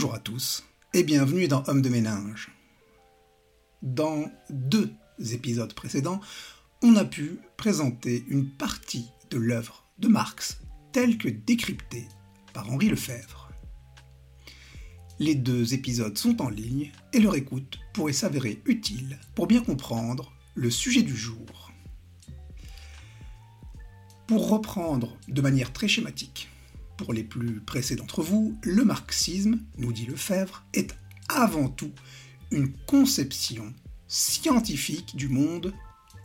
Bonjour à tous et bienvenue dans Homme de ménage. Dans deux épisodes précédents, on a pu présenter une partie de l'œuvre de Marx telle que décryptée par Henri Lefebvre. Les deux épisodes sont en ligne et leur écoute pourrait s'avérer utile pour bien comprendre le sujet du jour. Pour reprendre de manière très schématique, pour les plus pressés d'entre vous, le marxisme, nous dit Lefebvre, est avant tout une conception scientifique du monde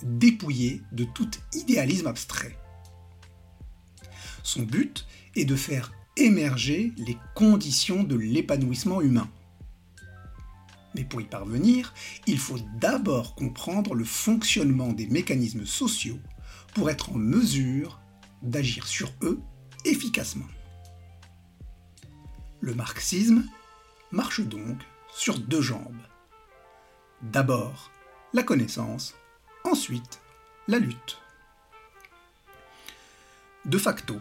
dépouillée de tout idéalisme abstrait. Son but est de faire émerger les conditions de l'épanouissement humain. Mais pour y parvenir, il faut d'abord comprendre le fonctionnement des mécanismes sociaux pour être en mesure d'agir sur eux efficacement. Le marxisme marche donc sur deux jambes. D'abord la connaissance, ensuite la lutte. De facto,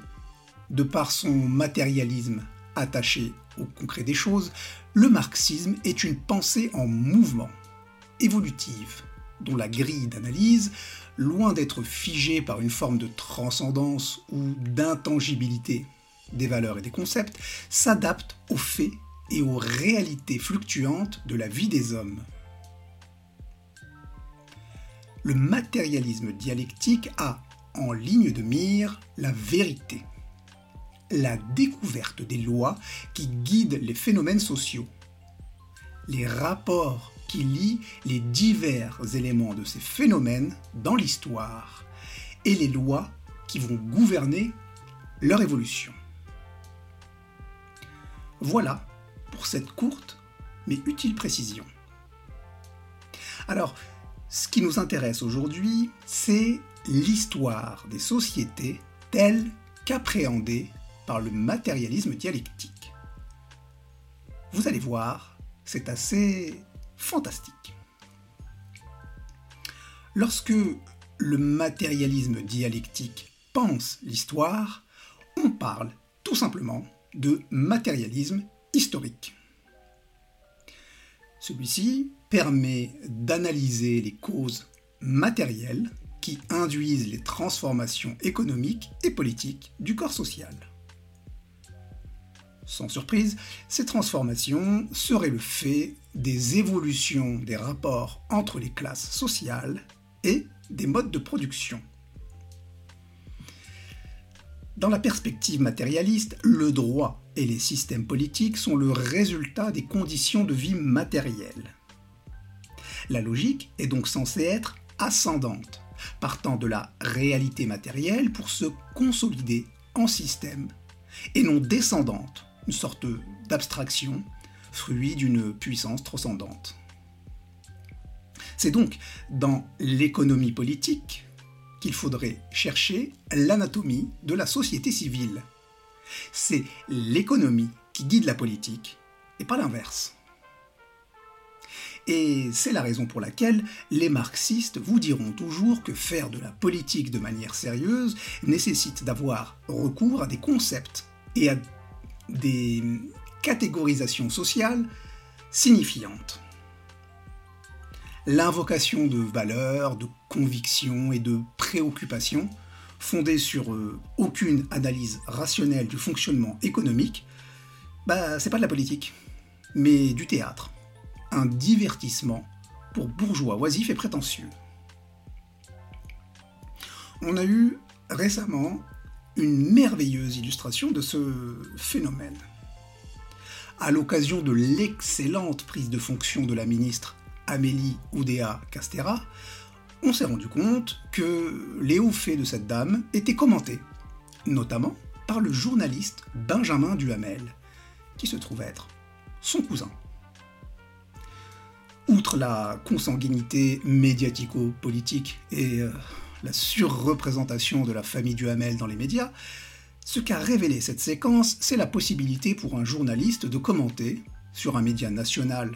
de par son matérialisme attaché au concret des choses, le marxisme est une pensée en mouvement, évolutive, dont la grille d'analyse, loin d'être figée par une forme de transcendance ou d'intangibilité des valeurs et des concepts, s'adapte aux faits et aux réalités fluctuantes de la vie des hommes. Le matérialisme dialectique a en ligne de mire la vérité, la découverte des lois qui guident les phénomènes sociaux, les rapports qui lient les divers éléments de ces phénomènes dans l'histoire et les lois qui vont gouverner leur évolution. Voilà pour cette courte mais utile précision. Alors, ce qui nous intéresse aujourd'hui, c'est l'histoire des sociétés telle qu'appréhendée par le matérialisme dialectique. Vous allez voir, c'est assez fantastique. Lorsque le matérialisme dialectique pense l'histoire, on parle tout simplement de matérialisme historique. Celui-ci permet d'analyser les causes matérielles qui induisent les transformations économiques et politiques du corps social. Sans surprise, ces transformations seraient le fait des évolutions des rapports entre les classes sociales et des modes de production. Dans la perspective matérialiste, le droit et les systèmes politiques sont le résultat des conditions de vie matérielles. La logique est donc censée être ascendante, partant de la réalité matérielle pour se consolider en système, et non descendante, une sorte d'abstraction, fruit d'une puissance transcendante. C'est donc dans l'économie politique faudrait chercher l'anatomie de la société civile. C'est l'économie qui guide la politique, et pas l'inverse. Et c'est la raison pour laquelle les marxistes vous diront toujours que faire de la politique de manière sérieuse nécessite d'avoir recours à des concepts et à des catégorisations sociales signifiantes l'invocation de valeurs, de convictions et de préoccupations fondées sur euh, aucune analyse rationnelle du fonctionnement économique, bah c'est pas de la politique, mais du théâtre, un divertissement pour bourgeois oisifs et prétentieux. On a eu récemment une merveilleuse illustration de ce phénomène. À l'occasion de l'excellente prise de fonction de la ministre Amélie Oudéa Castera, on s'est rendu compte que les hauts faits de cette dame étaient commentés, notamment par le journaliste Benjamin Duhamel, qui se trouve être son cousin. Outre la consanguinité médiatico-politique et euh, la surreprésentation de la famille Duhamel dans les médias, ce qu'a révélé cette séquence, c'est la possibilité pour un journaliste de commenter, sur un média national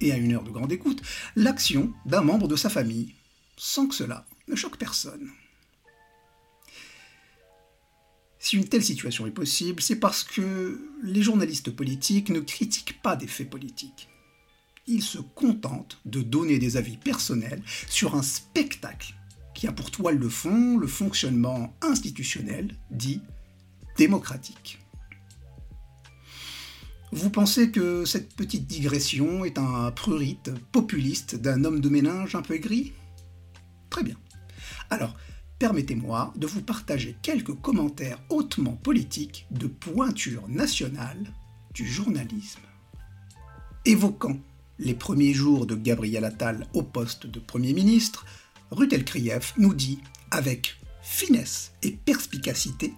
et à une heure de grande écoute, l'action d'un membre de sa famille, sans que cela ne choque personne. Si une telle situation est possible, c'est parce que les journalistes politiques ne critiquent pas des faits politiques. Ils se contentent de donner des avis personnels sur un spectacle qui a pour toile de fond le fonctionnement institutionnel dit démocratique. Vous pensez que cette petite digression est un prurite populiste d'un homme de ménage un peu aigri Très bien. Alors, permettez-moi de vous partager quelques commentaires hautement politiques de pointure nationale du journalisme. Évoquant les premiers jours de Gabriel Attal au poste de Premier ministre, Rutel Krief nous dit avec finesse et perspicacité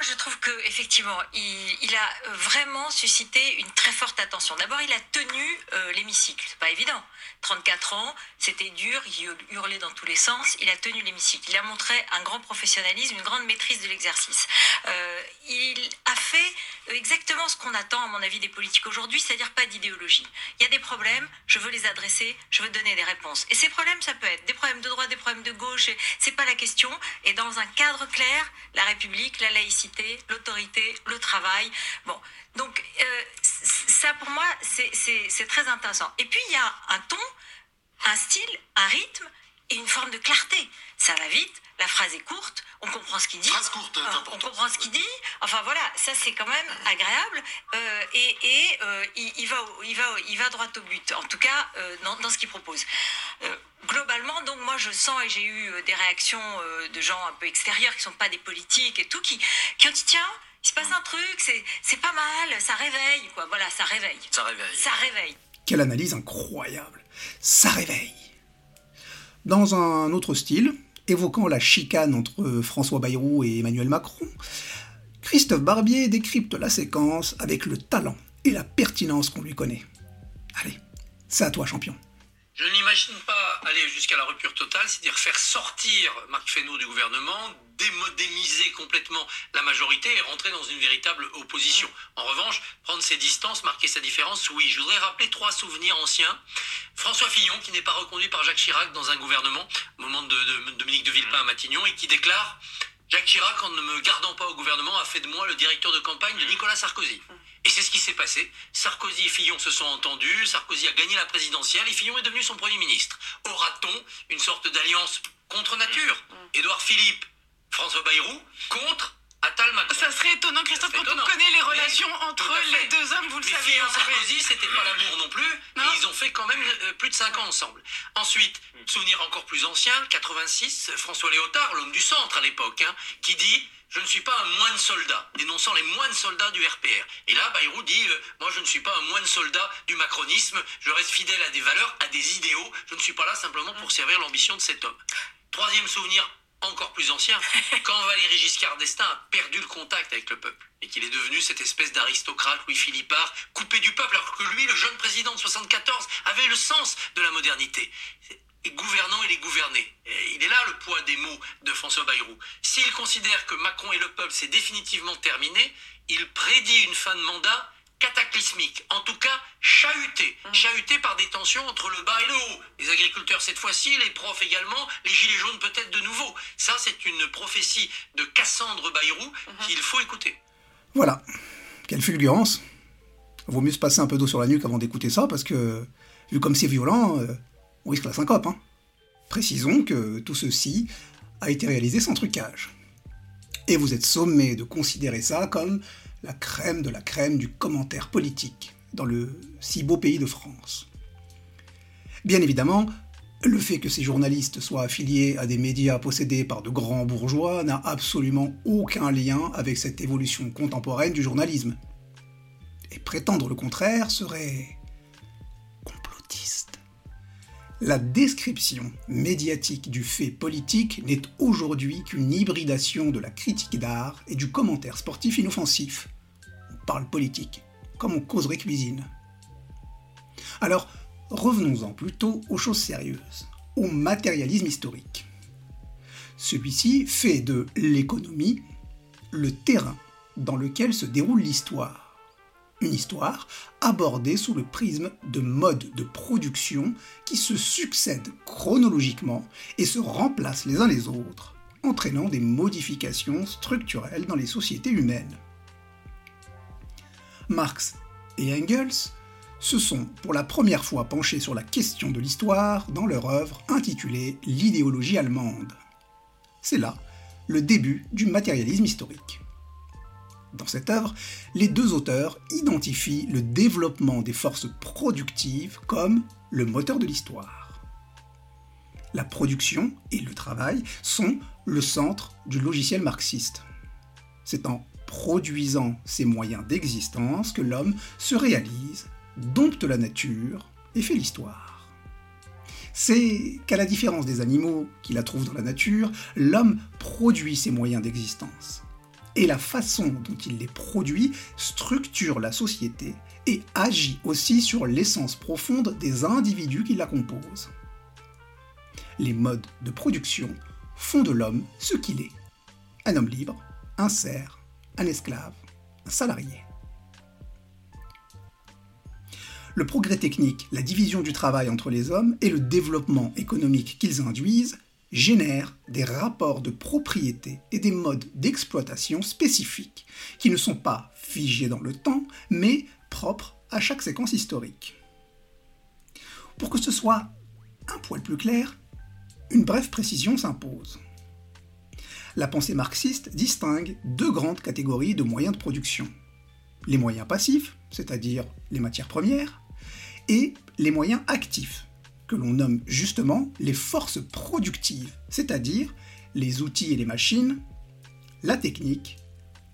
je trouve que effectivement, il, a vraiment suscité une très forte attention. D'abord, il a tenu euh, l'hémicycle, c'est pas évident. 34 ans, c'était dur, il hurlait dans tous les sens, il a tenu l'hémicycle. Il a montré un grand professionnalisme, une grande maîtrise de l'exercice. Euh, il a fait exactement ce qu'on attend, à mon avis, des politiques aujourd'hui, c'est-à-dire pas d'idéologie. Il y a des problèmes, je veux les adresser, je veux donner des réponses. Et ces problèmes, ça peut être des problèmes de droite, des problèmes de gauche, c'est pas la question. Et dans un cadre clair, la République, la laïcité, l'autorité, le travail. Bon, donc euh, ça pour moi, c'est très intéressant. Et puis il y a un ton un style, un rythme et une forme de clarté. Ça va vite, la phrase est courte, on comprend ce qu'il dit. Phrase courte, on comprend ce qu'il dit. Enfin voilà, ça c'est quand même agréable euh, et, euh, il, va, il, va, il va droit au but, en tout cas euh, dans, ce qu'il propose. globalement, donc moi je sens et j'ai eu des réactions de gens un peu extérieurs qui ne sont pas des politiques et tout, qui, qui ont dit tiens, il se passe un truc, c'est pas mal, ça réveille, quoi. Voilà, ça réveille. Ça réveille. Ça réveille. Quelle analyse incroyable. Ça réveille. Dans un autre style, évoquant la chicane entre François Bayrou et Emmanuel Macron, Christophe Barbier décrypte la séquence avec le talent et la pertinence qu'on lui connaît. Allez, c'est à toi, champion. Je n'imagine pas aller jusqu'à la rupture totale, c'est-à-dire faire sortir Marc Fesneau du gouvernement, démodémiser complètement la majorité et rentrer dans une véritable opposition. En revanche, prendre ses distances, marquer sa différence, oui. Je voudrais rappeler trois souvenirs anciens. François Fillon, qui n'est pas reconduit par Jacques Chirac dans un gouvernement, au moment de, de Dominique de Villepin à Matignon, et qui déclare Jacques Chirac, en ne me gardant pas au gouvernement, a fait de moi le directeur de campagne de Nicolas Sarkozy. Et c'est ce qui s'est passé. Sarkozy et Fillon se sont entendus, Sarkozy a gagné la présidentielle et Fillon est devenu son Premier ministre. Aura-t-on une sorte d'alliance contre nature? Mm. Édouard Philippe, François Bayrou, contre Attal Macron. Ça serait étonnant, Christophe, quand on connaît les relations entre les deux hommes, vous le savez. Fillon et Sarkozy, c'était pas l'amour non plus, et ils ont fait quand même euh, plus de 5 ans ensemble. Ensuite, mm. souvenir encore plus ancien, 86, François Léotard, l'homme du centre à l'époque, hein, qui dit je ne suis pas un moine soldat, dénonçant les moines soldats du RPR. Et là, Bayrou dit, euh, moi je ne suis pas un moine soldat du macronisme, je reste fidèle à des valeurs, à des idéaux, je ne suis pas là simplement pour servir l'ambition de cet homme. Troisième souvenir, encore plus ancien, quand Valéry Giscard d'Estaing a perdu le contact avec le peuple et qu'il est devenu cette espèce d'aristocrate Louis Philippard, coupé du peuple, alors que lui, le jeune président de 74, avait le sens de la modernité les gouvernants et les gouvernés. il est là le poids des mots de François Bayrou. S'il considère que Macron et le peuple c'est définitivement terminé, il prédit une fin de mandat cataclysmique, en tout cas chahuté, mmh. chahuté par des tensions entre le bas et le haut. Les agriculteurs cette fois-ci, les profs également, les gilets jaunes peut-être de nouveau. Ça, c'est une prophétie de Cassandre Bayrou mmh. qu'il faut écouter. Voilà, quelle fulgurance. Vaut mieux se passer un peu d'eau sur la nuque avant d'écouter ça, parce que, vu comme c'est violent, euh, risque la syncope. Hein. Précisons que tout ceci a été réalisé sans trucage. Et vous êtes sommé de considérer ça comme la crème de la crème du commentaire politique dans le si beau pays de France. Bien évidemment, le fait que ces journalistes soient affiliés à des médias possédés par de grands bourgeois n'a absolument aucun lien avec cette évolution contemporaine du journalisme. Et prétendre le contraire serait la description médiatique du fait politique n'est aujourd'hui qu'une hybridation de la critique d'art et du commentaire sportif inoffensif. On parle politique, comme on causerait cuisine. Alors, revenons-en plutôt aux choses sérieuses, au matérialisme historique. Celui-ci fait de l'économie le terrain dans lequel se déroule l'histoire une histoire abordée sous le prisme de modes de production qui se succèdent chronologiquement et se remplacent les uns les autres, entraînant des modifications structurelles dans les sociétés humaines. Marx et Engels se sont pour la première fois penchés sur la question de l'histoire dans leur œuvre intitulée L'idéologie allemande. C'est là le début du matérialisme historique. Dans cette œuvre, les deux auteurs identifient le développement des forces productives comme le moteur de l'histoire. La production et le travail sont le centre du logiciel marxiste. C'est en produisant ces moyens d'existence que l'homme se réalise, dompte la nature et fait l'histoire. C'est qu'à la différence des animaux qui la trouvent dans la nature, l'homme produit ses moyens d'existence et la façon dont il les produit structure la société et agit aussi sur l'essence profonde des individus qui la composent. Les modes de production font de l'homme ce qu'il est. Un homme libre, un cerf, un esclave, un salarié. Le progrès technique, la division du travail entre les hommes et le développement économique qu'ils induisent génèrent des rapports de propriété et des modes d'exploitation spécifiques, qui ne sont pas figés dans le temps, mais propres à chaque séquence historique. Pour que ce soit un poil plus clair, une brève précision s'impose. La pensée marxiste distingue deux grandes catégories de moyens de production. Les moyens passifs, c'est-à-dire les matières premières, et les moyens actifs, que l'on nomme justement les forces productives, c'est-à-dire les outils et les machines, la technique,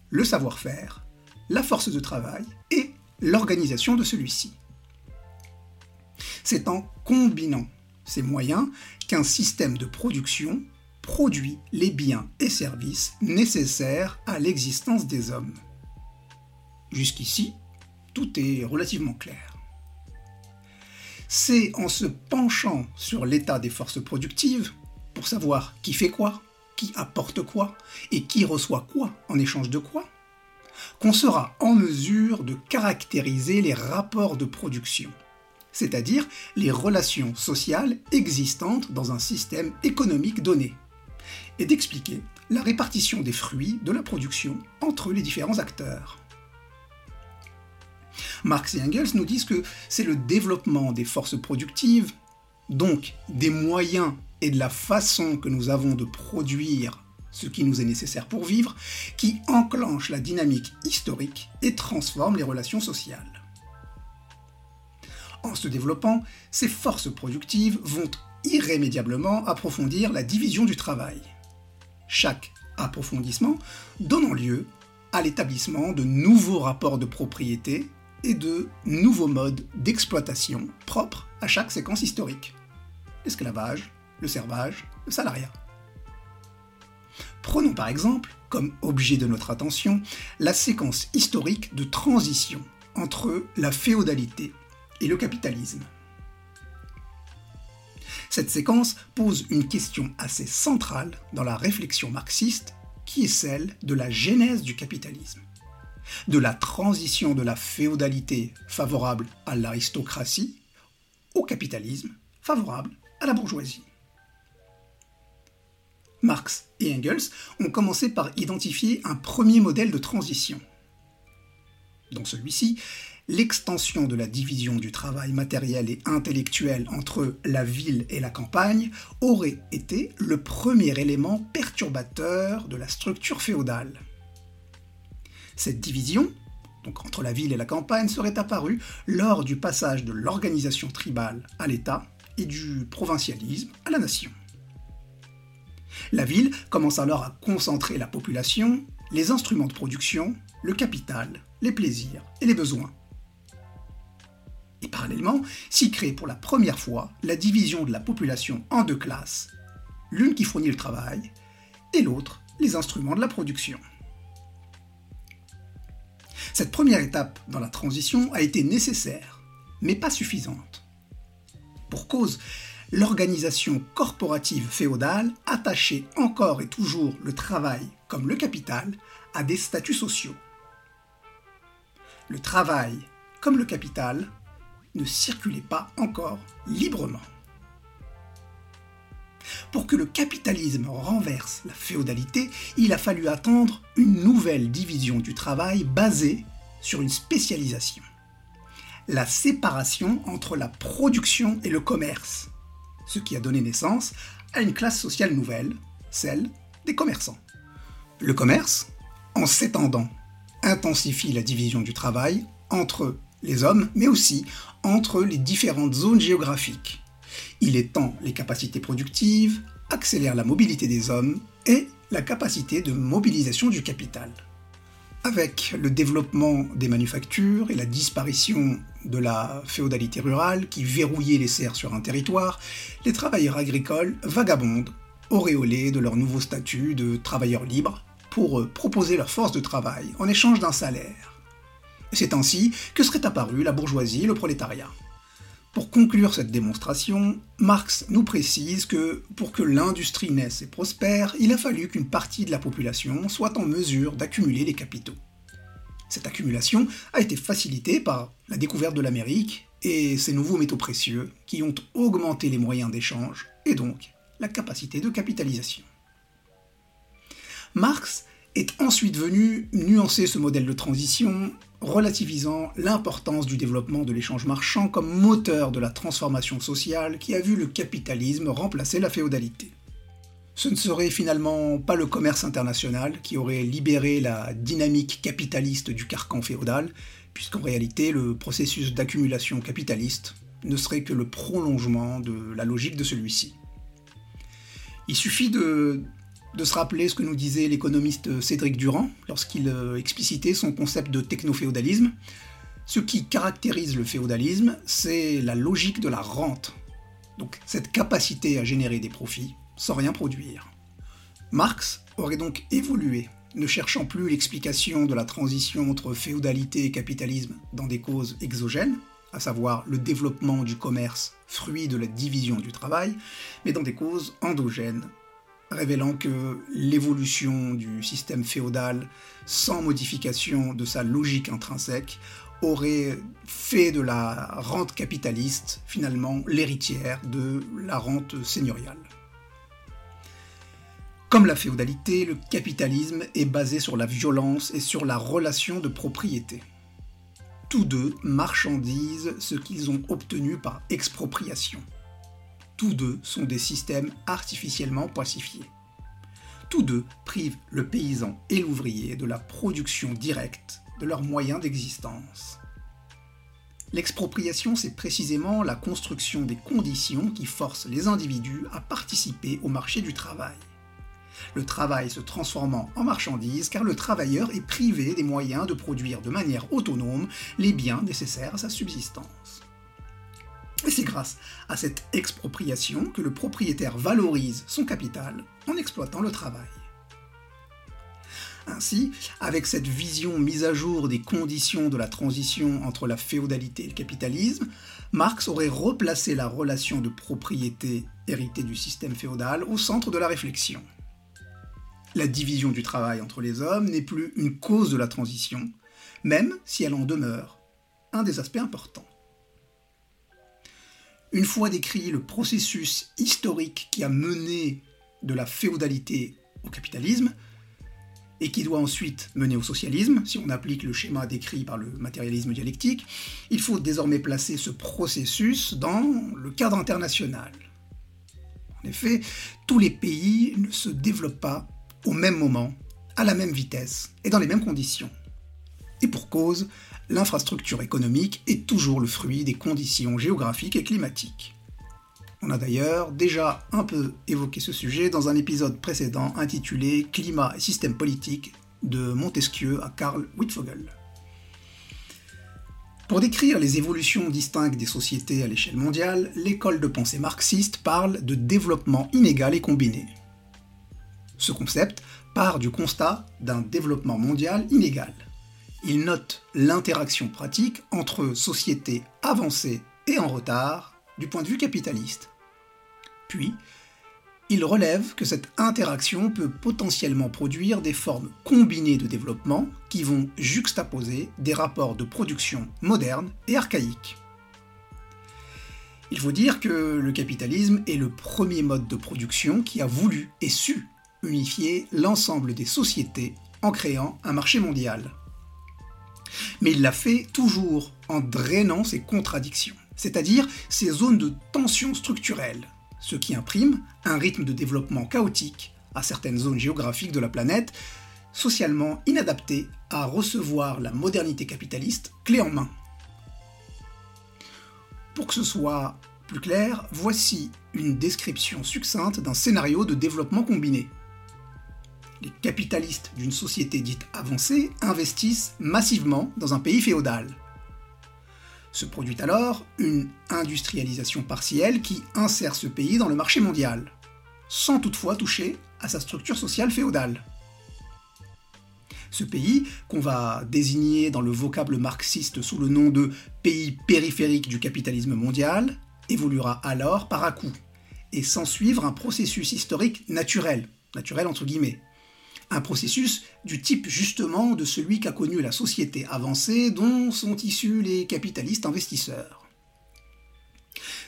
le savoir-faire, la force de travail et l'organisation de celui-ci. C'est en combinant ces moyens qu'un système de production produit les biens et services nécessaires à l'existence des hommes. Jusqu'ici, tout est relativement clair c'est en se penchant sur l'état des forces productives, pour savoir qui fait quoi, qui apporte quoi, et qui reçoit quoi en échange de quoi, qu'on sera en mesure de caractériser les rapports de production, c'est-à-dire les relations sociales existantes dans un système économique donné, et d'expliquer la répartition des fruits de la production entre les différents acteurs. Marx et Engels nous disent que c'est le développement des forces productives, donc des moyens et de la façon que nous avons de produire ce qui nous est nécessaire pour vivre, qui enclenche la dynamique historique et transforme les relations sociales. En se développant, ces forces productives vont irrémédiablement approfondir la division du travail. Chaque approfondissement donnant lieu à l'établissement de nouveaux rapports de propriété et de nouveaux modes d'exploitation propres à chaque séquence historique. L'esclavage, le servage, le salariat. Prenons par exemple, comme objet de notre attention, la séquence historique de transition entre la féodalité et le capitalisme. Cette séquence pose une question assez centrale dans la réflexion marxiste, qui est celle de la genèse du capitalisme de la transition de la féodalité favorable à l'aristocratie au capitalisme favorable à la bourgeoisie. Marx et Engels ont commencé par identifier un premier modèle de transition. Dans celui-ci, l'extension de la division du travail matériel et intellectuel entre la ville et la campagne aurait été le premier élément perturbateur de la structure féodale. Cette division, donc entre la ville et la campagne, serait apparue lors du passage de l'organisation tribale à l'État et du provincialisme à la nation. La ville commence alors à concentrer la population, les instruments de production, le capital, les plaisirs et les besoins. Et parallèlement, s'y crée pour la première fois la division de la population en deux classes, l'une qui fournit le travail et l'autre les instruments de la production. Cette première étape dans la transition a été nécessaire, mais pas suffisante. Pour cause, l'organisation corporative féodale attachait encore et toujours le travail, comme le capital, à des statuts sociaux. Le travail, comme le capital, ne circulait pas encore librement. Pour que le capitalisme renverse la féodalité, il a fallu attendre une nouvelle division du travail basée sur une spécialisation. La séparation entre la production et le commerce, ce qui a donné naissance à une classe sociale nouvelle, celle des commerçants. Le commerce, en s'étendant, intensifie la division du travail entre les hommes, mais aussi entre les différentes zones géographiques. Il étend les capacités productives, accélère la mobilité des hommes et la capacité de mobilisation du capital. Avec le développement des manufactures et la disparition de la féodalité rurale qui verrouillait les serres sur un territoire, les travailleurs agricoles vagabondent, auréolés de leur nouveau statut de travailleurs libres, pour proposer leur force de travail en échange d'un salaire. C'est ainsi que serait apparue la bourgeoisie et le prolétariat. Pour conclure cette démonstration, Marx nous précise que pour que l'industrie naisse et prospère, il a fallu qu'une partie de la population soit en mesure d'accumuler les capitaux. Cette accumulation a été facilitée par la découverte de l'Amérique et ses nouveaux métaux précieux qui ont augmenté les moyens d'échange et donc la capacité de capitalisation. Est ensuite venu nuancer ce modèle de transition, relativisant l'importance du développement de l'échange marchand comme moteur de la transformation sociale qui a vu le capitalisme remplacer la féodalité. Ce ne serait finalement pas le commerce international qui aurait libéré la dynamique capitaliste du carcan féodal, puisqu'en réalité le processus d'accumulation capitaliste ne serait que le prolongement de la logique de celui-ci. Il suffit de, de se rappeler ce que nous disait l'économiste Cédric Durand lorsqu'il euh, explicitait son concept de techno-féodalisme. Ce qui caractérise le féodalisme, c'est la logique de la rente. Donc cette capacité à générer des profits sans rien produire. Marx aurait donc évolué, ne cherchant plus l'explication de la transition entre féodalité et capitalisme dans des causes exogènes, à savoir le développement du commerce, fruit de la division du travail, mais dans des causes endogènes, révélant que l'évolution du système féodal, sans modification de sa logique intrinsèque, aurait fait de la rente capitaliste finalement l'héritière de la rente seigneuriale. Comme la féodalité, le capitalisme est basé sur la violence et sur la relation de propriété. Tous deux marchandisent ce qu'ils ont obtenu par expropriation. Tous deux sont des systèmes artificiellement pacifiés. Tous deux privent le paysan et l'ouvrier de la production directe de leurs moyens d'existence. L'expropriation, c'est précisément la construction des conditions qui forcent les individus à participer au marché du travail. Le travail se transformant en marchandise car le travailleur est privé des moyens de produire de manière autonome les biens nécessaires à sa subsistance. Et c'est grâce à cette expropriation que le propriétaire valorise son capital en exploitant le travail. Ainsi, avec cette vision mise à jour des conditions de la transition entre la féodalité et le capitalisme, Marx aurait replacé la relation de propriété héritée du système féodal au centre de la réflexion. La division du travail entre les hommes n'est plus une cause de la transition, même si elle en demeure un des aspects importants. Une fois décrit le processus historique qui a mené de la féodalité au capitalisme, et qui doit ensuite mener au socialisme, si on applique le schéma décrit par le matérialisme dialectique, il faut désormais placer ce processus dans le cadre international. En effet, tous les pays ne se développent pas au même moment, à la même vitesse et dans les mêmes conditions. Et pour cause, l'infrastructure économique est toujours le fruit des conditions géographiques et climatiques. On a d'ailleurs déjà un peu évoqué ce sujet dans un épisode précédent intitulé Climat et système politique de Montesquieu à Karl Wittfogel. Pour décrire les évolutions distinctes des sociétés à l'échelle mondiale, l'école de pensée marxiste parle de développement inégal et combiné. Ce concept part du constat d'un développement mondial inégal il note l'interaction pratique entre sociétés avancées et en retard du point de vue capitaliste. Puis, il relève que cette interaction peut potentiellement produire des formes combinées de développement qui vont juxtaposer des rapports de production modernes et archaïques. Il faut dire que le capitalisme est le premier mode de production qui a voulu et su unifier l'ensemble des sociétés en créant un marché mondial. Mais il l'a fait toujours en drainant ses contradictions, c'est-à-dire ces zones de tension structurelle, ce qui imprime un rythme de développement chaotique à certaines zones géographiques de la planète, socialement inadaptées à recevoir la modernité capitaliste clé en main. Pour que ce soit plus clair, voici une description succincte d'un scénario de développement combiné. Les capitalistes d'une société dite avancée investissent massivement dans un pays féodal. Se produit alors une industrialisation partielle qui insère ce pays dans le marché mondial, sans toutefois toucher à sa structure sociale féodale. Ce pays, qu'on va désigner dans le vocable marxiste sous le nom de pays périphérique du capitalisme mondial, évoluera alors par à-coup, et sans suivre un processus historique naturel, naturel entre guillemets. Un processus du type justement de celui qu'a connu la société avancée dont sont issus les capitalistes investisseurs.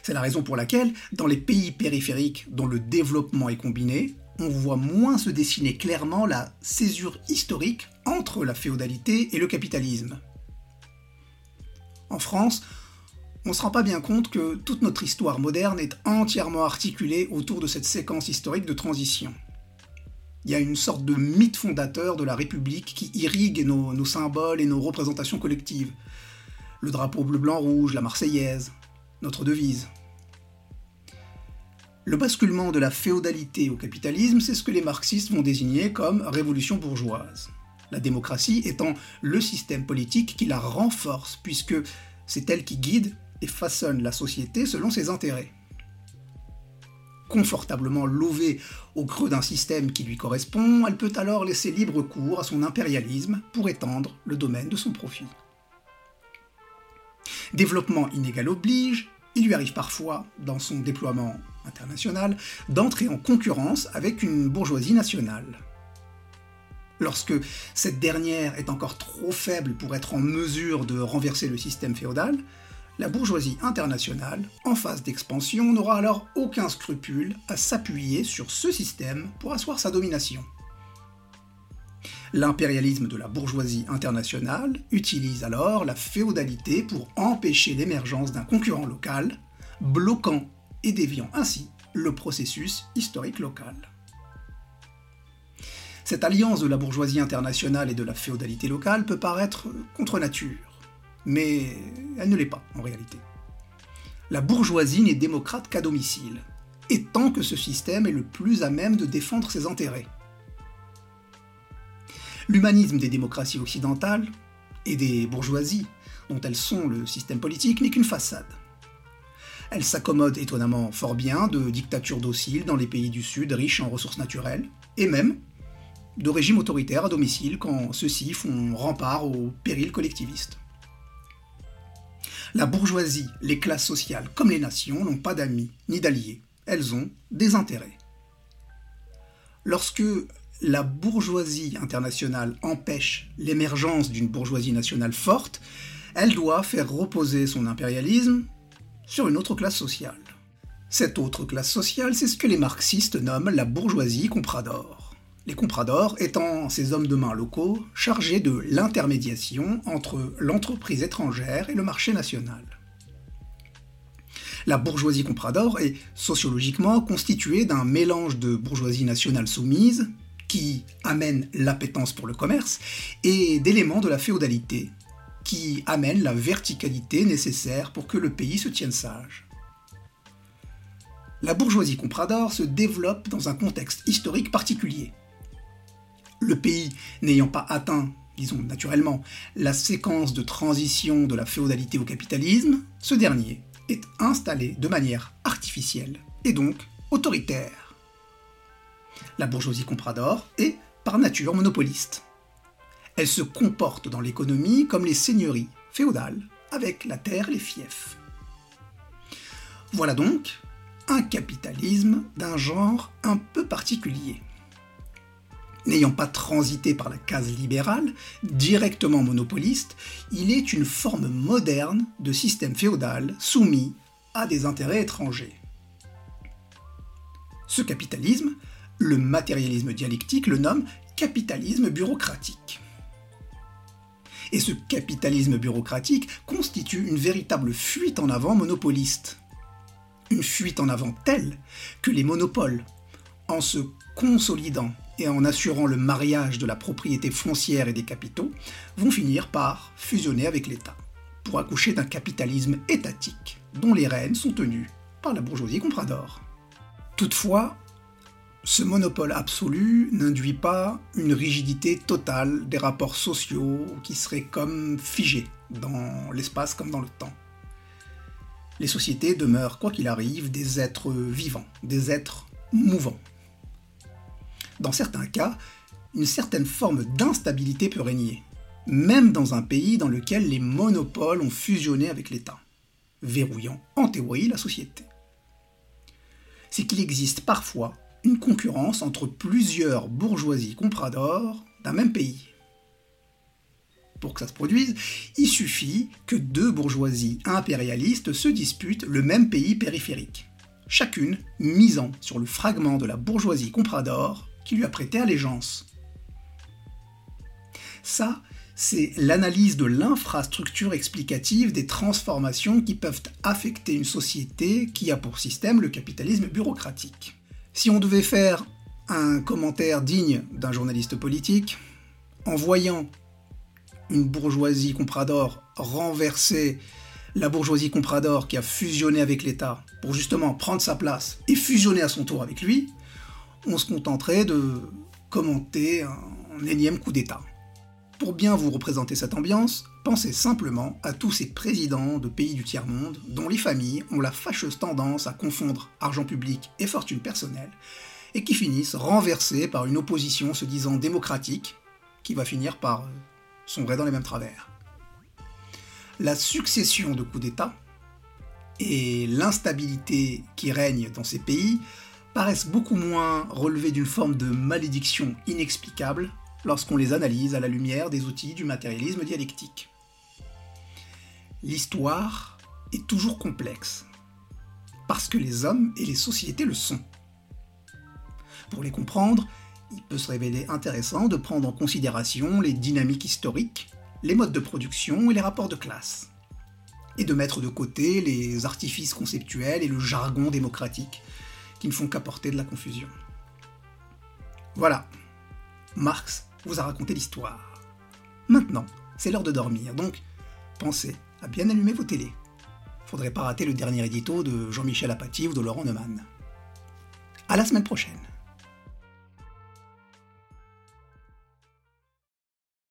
C'est la raison pour laquelle, dans les pays périphériques dont le développement est combiné, on voit moins se dessiner clairement la césure historique entre la féodalité et le capitalisme. En France, on ne se rend pas bien compte que toute notre histoire moderne est entièrement articulée autour de cette séquence historique de transition. Il y a une sorte de mythe fondateur de la République qui irrigue nos, symboles et nos représentations collectives. Le drapeau bleu-blanc-rouge, la Marseillaise, notre devise. Le basculement de la féodalité au capitalisme, c'est ce que les marxistes vont désigner comme révolution bourgeoise. La démocratie étant le système politique qui la renforce, puisque c'est elle qui guide et façonne la société selon ses intérêts. Confortablement lovée au creux d'un système qui lui correspond, elle peut alors laisser libre cours à son impérialisme pour étendre le domaine de son profit. Développement inégal oblige, il lui arrive parfois, dans son déploiement international, d'entrer en concurrence avec une bourgeoisie nationale. Lorsque cette dernière est encore trop faible pour être en mesure de renverser le système féodal, la bourgeoisie internationale, en phase d'expansion, n'aura alors aucun scrupule à s'appuyer sur ce système pour asseoir sa domination. L'impérialisme de la bourgeoisie internationale utilise alors la féodalité pour empêcher l'émergence d'un concurrent local, bloquant et déviant ainsi le processus historique local. Cette alliance de la bourgeoisie internationale et de la féodalité locale peut paraître contre nature, mais elle ne l'est pas en réalité. La bourgeoisie n'est démocrate qu'à domicile, et tant que ce système est le plus à même de défendre ses intérêts. L'humanisme des démocraties occidentales et des bourgeoisies dont elles sont le système politique n'est qu'une façade. Elles s'accommodent étonnamment fort bien de dictatures dociles dans les pays du Sud riches en ressources naturelles, et même de régimes autoritaires à domicile quand ceux-ci font rempart aux périls collectivistes. La bourgeoisie, les classes sociales comme les nations n'ont pas d'amis ni d'alliés, elles ont des intérêts. Lorsque la bourgeoisie internationale empêche l'émergence d'une bourgeoisie nationale forte, elle doit faire reposer son impérialisme sur une autre classe sociale. Cette autre classe sociale, c'est ce que les marxistes nomment la bourgeoisie comprador. Les compradors étant ces hommes de main locaux chargés de l'intermédiation entre l'entreprise étrangère et le marché national. La bourgeoisie comprador est sociologiquement constituée d'un mélange de bourgeoisie nationale soumise, qui amène l'appétence pour le commerce, et d'éléments de la féodalité, qui amènent la verticalité nécessaire pour que le pays se tienne sage. La bourgeoisie comprador se développe dans un contexte historique particulier. Le pays n'ayant pas atteint, disons naturellement, la séquence de transition de la féodalité au capitalisme, ce dernier est installé de manière artificielle et donc autoritaire la bourgeoisie comprador est, par nature, monopoliste. Elle se comporte dans l'économie comme les seigneuries féodales, avec la terre et les fiefs. Voilà donc un capitalisme d'un genre un peu particulier. N'ayant pas transité par la case libérale, directement monopoliste, il est une forme moderne de système féodal soumis à des intérêts étrangers. Ce capitalisme, le matérialisme dialectique le nomme capitalisme bureaucratique. Et ce capitalisme bureaucratique constitue une véritable fuite en avant monopoliste. Une fuite en avant telle que les monopoles, en se consolidant et en assurant le mariage de la propriété foncière et des capitaux, vont finir par fusionner avec l'État, pour accoucher d'un capitalisme étatique, dont les rênes sont tenues par la bourgeoisie comprador. Toutefois, ce monopole absolu n'induit pas une rigidité totale des rapports sociaux qui seraient comme figés dans l'espace comme dans le temps. Les sociétés demeurent, quoi qu'il arrive, des êtres vivants, des êtres mouvants. Dans certains cas, une certaine forme d'instabilité peut régner, même dans un pays dans lequel les monopoles ont fusionné avec l'État, verrouillant en théorie la société. C'est qu'il existe parfois une concurrence entre plusieurs bourgeoisies compradors d'un même pays. Pour que ça se produise, il suffit que deux bourgeoisies impérialistes se disputent le même pays périphérique, chacune misant sur le fragment de la bourgeoisie comprador qui lui a prêté allégeance. Ça, c'est l'analyse de l'infrastructure explicative des transformations qui peuvent affecter une société qui a pour système le capitalisme bureaucratique. Si on devait faire un commentaire digne d'un journaliste politique, en voyant une bourgeoisie comprador renverser la bourgeoisie comprador qui a fusionné avec l'État pour justement prendre sa place et fusionner à son tour avec lui, on se contenterait de commenter un énième coup d'État. Pour bien vous représenter cette ambiance, pensez simplement à tous ces présidents de pays du tiers-monde dont les familles ont la fâcheuse tendance à confondre argent public et fortune personnelle, et qui finissent renversés par une opposition se disant démocratique, qui va finir par euh, sombrer dans les mêmes travers. La succession de coups d'État et l'instabilité qui règne dans ces pays paraissent beaucoup moins relever d'une forme de malédiction inexplicable lorsqu'on les analyse à la lumière des outils du matérialisme dialectique. L'histoire est toujours complexe, parce que les hommes et les sociétés le sont. Pour les comprendre, il peut se révéler intéressant de prendre en considération les dynamiques historiques, les modes de production et les rapports de classe, et de mettre de côté les artifices conceptuels et le jargon démocratique qui ne font qu'apporter de la confusion. Voilà, Marx vous a raconté l'histoire. Maintenant, c'est l'heure de dormir, donc pensez à bien allumer vos télés. Faudrait pas rater le dernier édito de Jean-Michel Apathy ou de Laurent Neumann. À la semaine prochaine